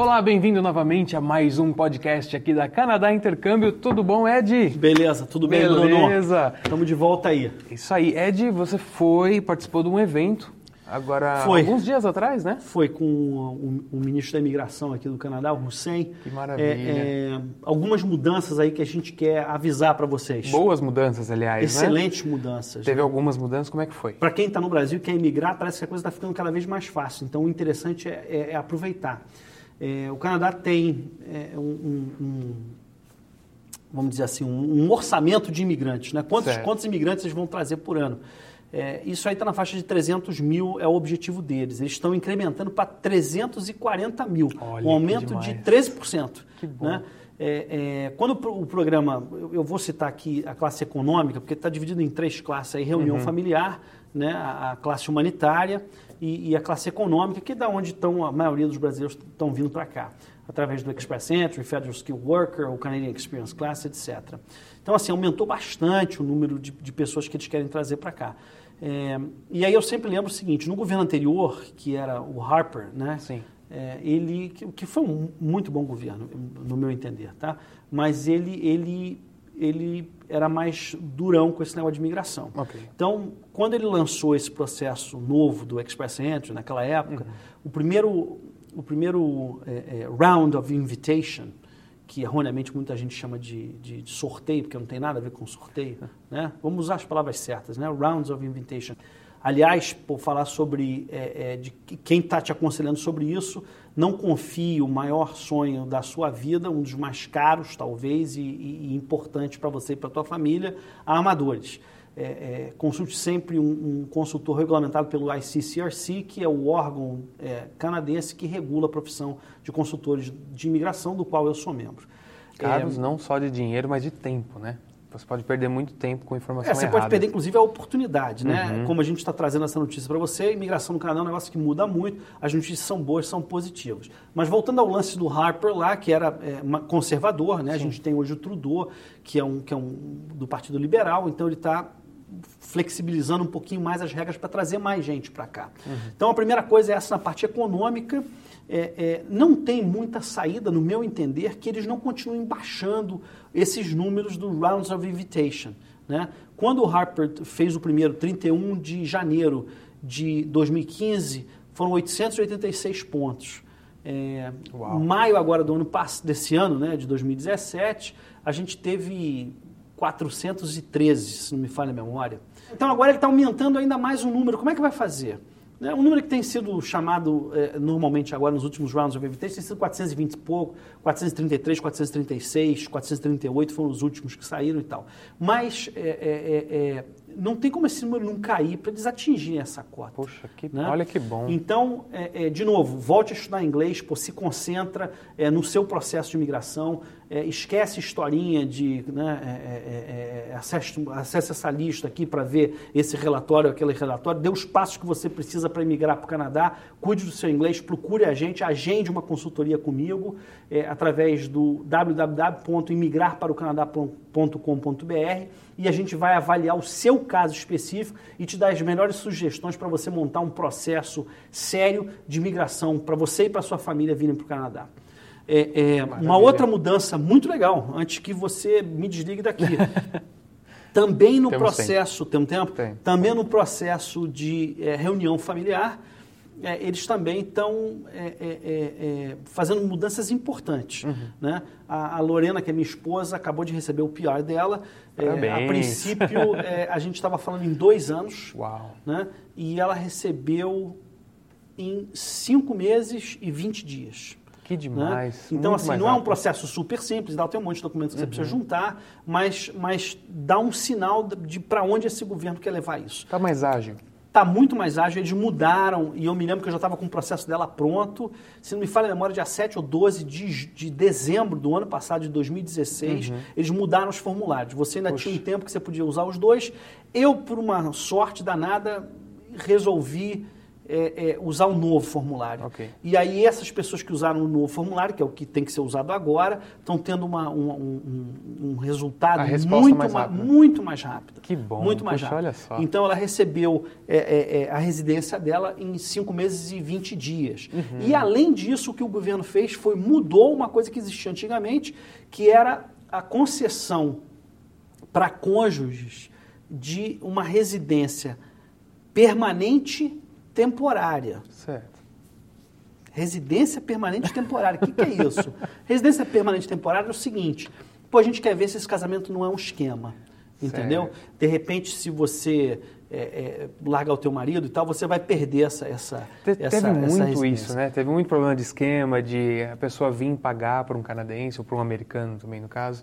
Olá, bem-vindo novamente a mais um podcast aqui da Canadá Intercâmbio. Tudo bom, Ed? Beleza, tudo bem, Beleza. Bruno? Beleza. Estamos de volta aí. Isso aí, Ed, você foi, participou de um evento agora Foi. alguns dias atrás, né? Foi com o, o ministro da Imigração aqui do Canadá, o Hussein. Que maravilha. É, é, algumas mudanças aí que a gente quer avisar para vocês. Boas mudanças, aliás, né? Excelentes mudanças. Teve algumas mudanças, como é que foi? Para quem está no Brasil e quer emigrar, parece que a coisa está ficando cada vez mais fácil. Então, o interessante é, é- é aproveitar. É, o Canadá tem é, um, um- vamos dizer assim, um, um orçamento de imigrantes. Né? Quantos, Certo. quantos imigrantes eles vão trazer por ano? É, isso aí está na faixa de 300 mil, é o objetivo deles. Eles estão incrementando para 340 mil, Olha, um aumento de demais. 13%. Que bom. Né? É, é, quando o pro- o programa, eu eu vou citar aqui a classe econômica, porque está dividido em três classes aí, reunião Uhum. familiar, né, a, a classe humanitária e, e a classe econômica, que é da onde estão a maioria dos brasileiros estão vindo para cá, através do Express Entry, Federal Skill Worker, o Canadian Experience Class, etc. Então, assim, aumentou bastante o número de, de pessoas que eles querem trazer para cá. É, e aí eu sempre lembro o seguinte, no governo anterior, que era o Harper, né? Sim. É, ele que, que foi um muito bom governo no meu entender tá mas ele ele ele era mais durão com esse negócio de imigração Ok. então quando ele lançou esse processo novo do Express Entry naquela época o primeiro o primeiro é, é, round of invitation que erroneamente muita gente chama de, de- de sorteio, porque não tem nada a ver com sorteio, né? Vamos usar as palavras certas, né? Rounds of invitation. Aliás, por falar sobre é, é, de que- quem está te aconselhando sobre isso, não confie o maior sonho da sua vida, um dos mais caros talvez e, e- importante para você e para tua família, a amadores. É, é, consulte sempre um, um consultor regulamentado pelo ICCRC, que é o órgão é, canadense que regula a profissão de consultores de imigração, do qual eu sou membro. Caros É, não só de dinheiro, mas de tempo, né? Você pode perder muito tempo com informação É, você errada. pode perder, inclusive, a oportunidade, né? Uhum. Como a gente está trazendo essa notícia para você, a imigração no Canadá é um negócio que muda muito, as notícias são boas, são positivas. Mas voltando ao lance do Harper lá, que era é, conservador, né? A gente tem hoje o Trudeau, que é um, que é um do Partido Liberal, então ele está flexibilizando um pouquinho mais as regras para trazer mais gente para cá. Então a primeira coisa é essa na parte econômica. É, é, não tem muita saída, no meu entender, que eles não continuem baixando esses números do Rounds of Invitation. Né? Quando o Harper fez o primeiro, 31 de janeiro de 2015, foram 886 pontos. É, maio agora do ano desse ano, né, de 2017, a gente teve 413, se não me falha a memória. Então agora ele está aumentando ainda mais o número. Como é que vai fazer? Né, Um número que tem sido chamado eh, normalmente agora nos últimos rounds of invitation tem sido 420 e pouco, 433, 436, 438 foram os últimos que saíram e tal. Mas eh, eh, eh, não tem como esse número não cair para eles atingirem essa cota. Poxa, que, né? olha que bom. Então, é, é, de novo, volte a estudar inglês, pô, se concentra é, no seu processo de imigração, é, esquece historinha de, né, é, é, acesse, acesse essa lista aqui para ver esse relatório, aquele relatório, dê os passos que você precisa para emigrar para o Canadá, cuide do seu inglês, procure a gente, agende uma consultoria comigo através do www.imigrarparocanadá.com.br e a gente vai avaliar o seu caso específico e te dar as melhores sugestões para você montar um processo sério de imigração para você e para sua família virem para o Canadá. É, é, uma outra mudança muito legal, antes que você me desligue daqui. Também no Temos processo, tem um tempo? Tem. Também no processo de é, reunião familiar, é, eles também estão é, é, é, é, fazendo mudanças importantes. Uhum. Né? A, a Lorena, que é minha esposa, acabou de receber o PR dela. A princípio, a gente estava falando em dois anos, Uau. né? e ela recebeu em cinco meses e 20 dias. Que né? demais. Então, muito assim, não é um processo super simples, dá, tem um monte de documentos que você Uhum. precisa juntar, mas, mas dá um sinal de para onde esse governo quer levar isso. Tá mais ágil. Está muito mais ágil, eles mudaram, e eu me lembro que eu já estava com o processo dela pronto. Se não me falha a memória, dia 7 ou 12 de, de dezembro do ano passado, de 2016, eles mudaram os formulários. Você ainda Uhum. Poxa. tinha um tempo que você podia usar os dois. Eu, por uma sorte danada, resolvi é, é, usar o novo formulário. Ok. E aí essas pessoas que usaram o novo formulário, que é o que tem que ser usado agora, estão tendo uma, um, um- um resultado muito mais ma- rápida. muito mais rápido. Que bom. Muito mais Puxa, rápido. olha só. Então ela recebeu é, é, é, a residência dela em 5 meses e 20 dias. Uhum. E além disso, o que o governo fez foi mudou uma coisa que existia antigamente, que era a concessão para cônjuges de uma residência permanente temporária. Certo. Residência permanente temporária. O que, que é isso? Residência permanente temporária é o seguinte: pô, a gente quer ver se esse casamento não é um esquema. Entendeu? Certo. De repente, se você é, é, largar o teu marido e tal, você vai perder essa essa Te- essa, Teve essa muito residência. isso, né? Teve muito problema de esquema, de a pessoa vir pagar para um canadense ou para um americano também, no caso.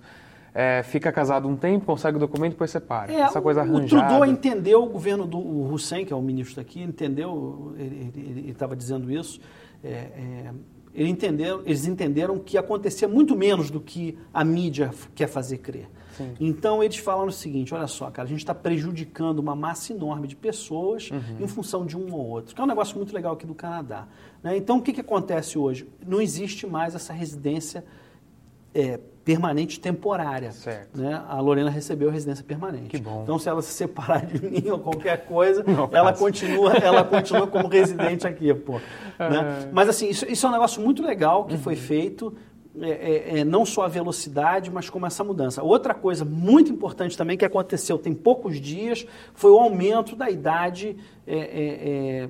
É, fica casado um tempo, consegue o documento, depois separa. É, Essa coisa o, o arranjada. Trudeau entendeu, o governo do o Hussein, que é o ministro aqui, entendeu, ele estava dizendo isso, é, é, ele entendeu, eles entenderam que acontecia muito menos do que a mídia quer fazer crer. Sim. Então eles falaram o seguinte, olha só, cara, a gente está prejudicando uma massa enorme de pessoas Uhum. em função de um ou outro, que é um negócio muito legal aqui do Canadá. né? Então o que, que acontece hoje? Não existe mais essa residência é, permanente temporária. Certo. Né? A Lorena recebeu residência permanente. Que bom. Então, se ela se separar de mim ou qualquer coisa, Não ela continua, ela continua como residente aqui, pô. É. Né? Mas assim, isso, isso é um negócio muito legal que Uhum. foi feito. é, é, é, não só a velocidade, mas como essa mudança. Outra coisa muito importante também que aconteceu tem poucos dias foi o aumento da idade é, é, é,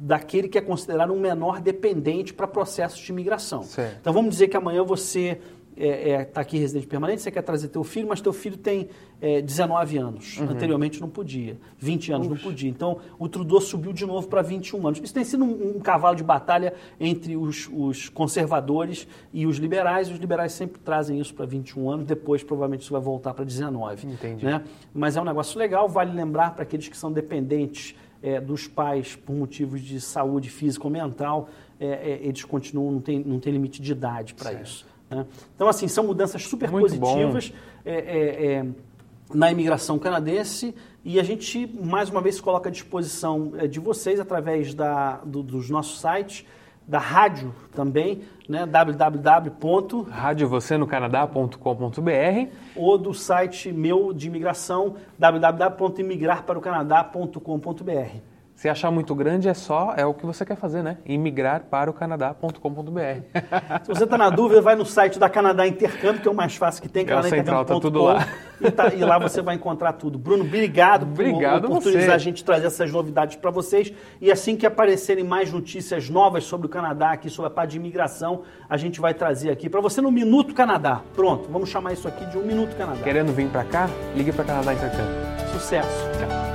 daquele que é considerado um menor dependente para processos de imigração. Certo. Então vamos dizer que amanhã você está aqui residente permanente, você quer trazer teu filho, mas teu filho tem é, 19 anos. Anteriormente não podia, 20 anos não podia. Então o Trudeau subiu de novo para 21 anos. Isso tem sido um, um cavalo de batalha entre os, os conservadores e os liberais. Os liberais sempre trazem isso para 21 anos, depois provavelmente isso vai voltar para 19. Entendi. Né? Mas é um negócio legal, vale lembrar para aqueles que são dependentes é, dos pais por motivos de saúde física ou mental, é, é, eles continuam, não tem, não tem limite de idade para isso. Né? Então, assim, são mudanças super Muito positivas é, é, é, na imigração canadense e a gente, mais uma vez, coloca à disposição é, de vocês através da, do- dos nossos sites, da rádio também, né, www. Radiovocenocanadá.com.br ou do site meu de imigração, www.imigrarparocanadá.com.br. Se achar muito grande, é só, é o que você quer fazer, né? Imigrar para o Canadá.com.br. Se você está na dúvida, vai no site da Canadá Intercâmbio, que é o mais fácil que tem, É o central, tá tudo lá. E, tá- e lá você vai encontrar tudo. Bruno, obrigado, Obrigado por oportunizar você. a gente trazer essas novidades para vocês. E assim que aparecerem mais notícias novas sobre o Canadá, aqui sobre a parte de imigração, a gente vai trazer aqui para você no Minuto Canadá. Pronto, vamos chamar isso aqui de um Minuto Canadá. Querendo vir para cá? Ligue para Canadá Intercâmbio. Sucesso. Tchau.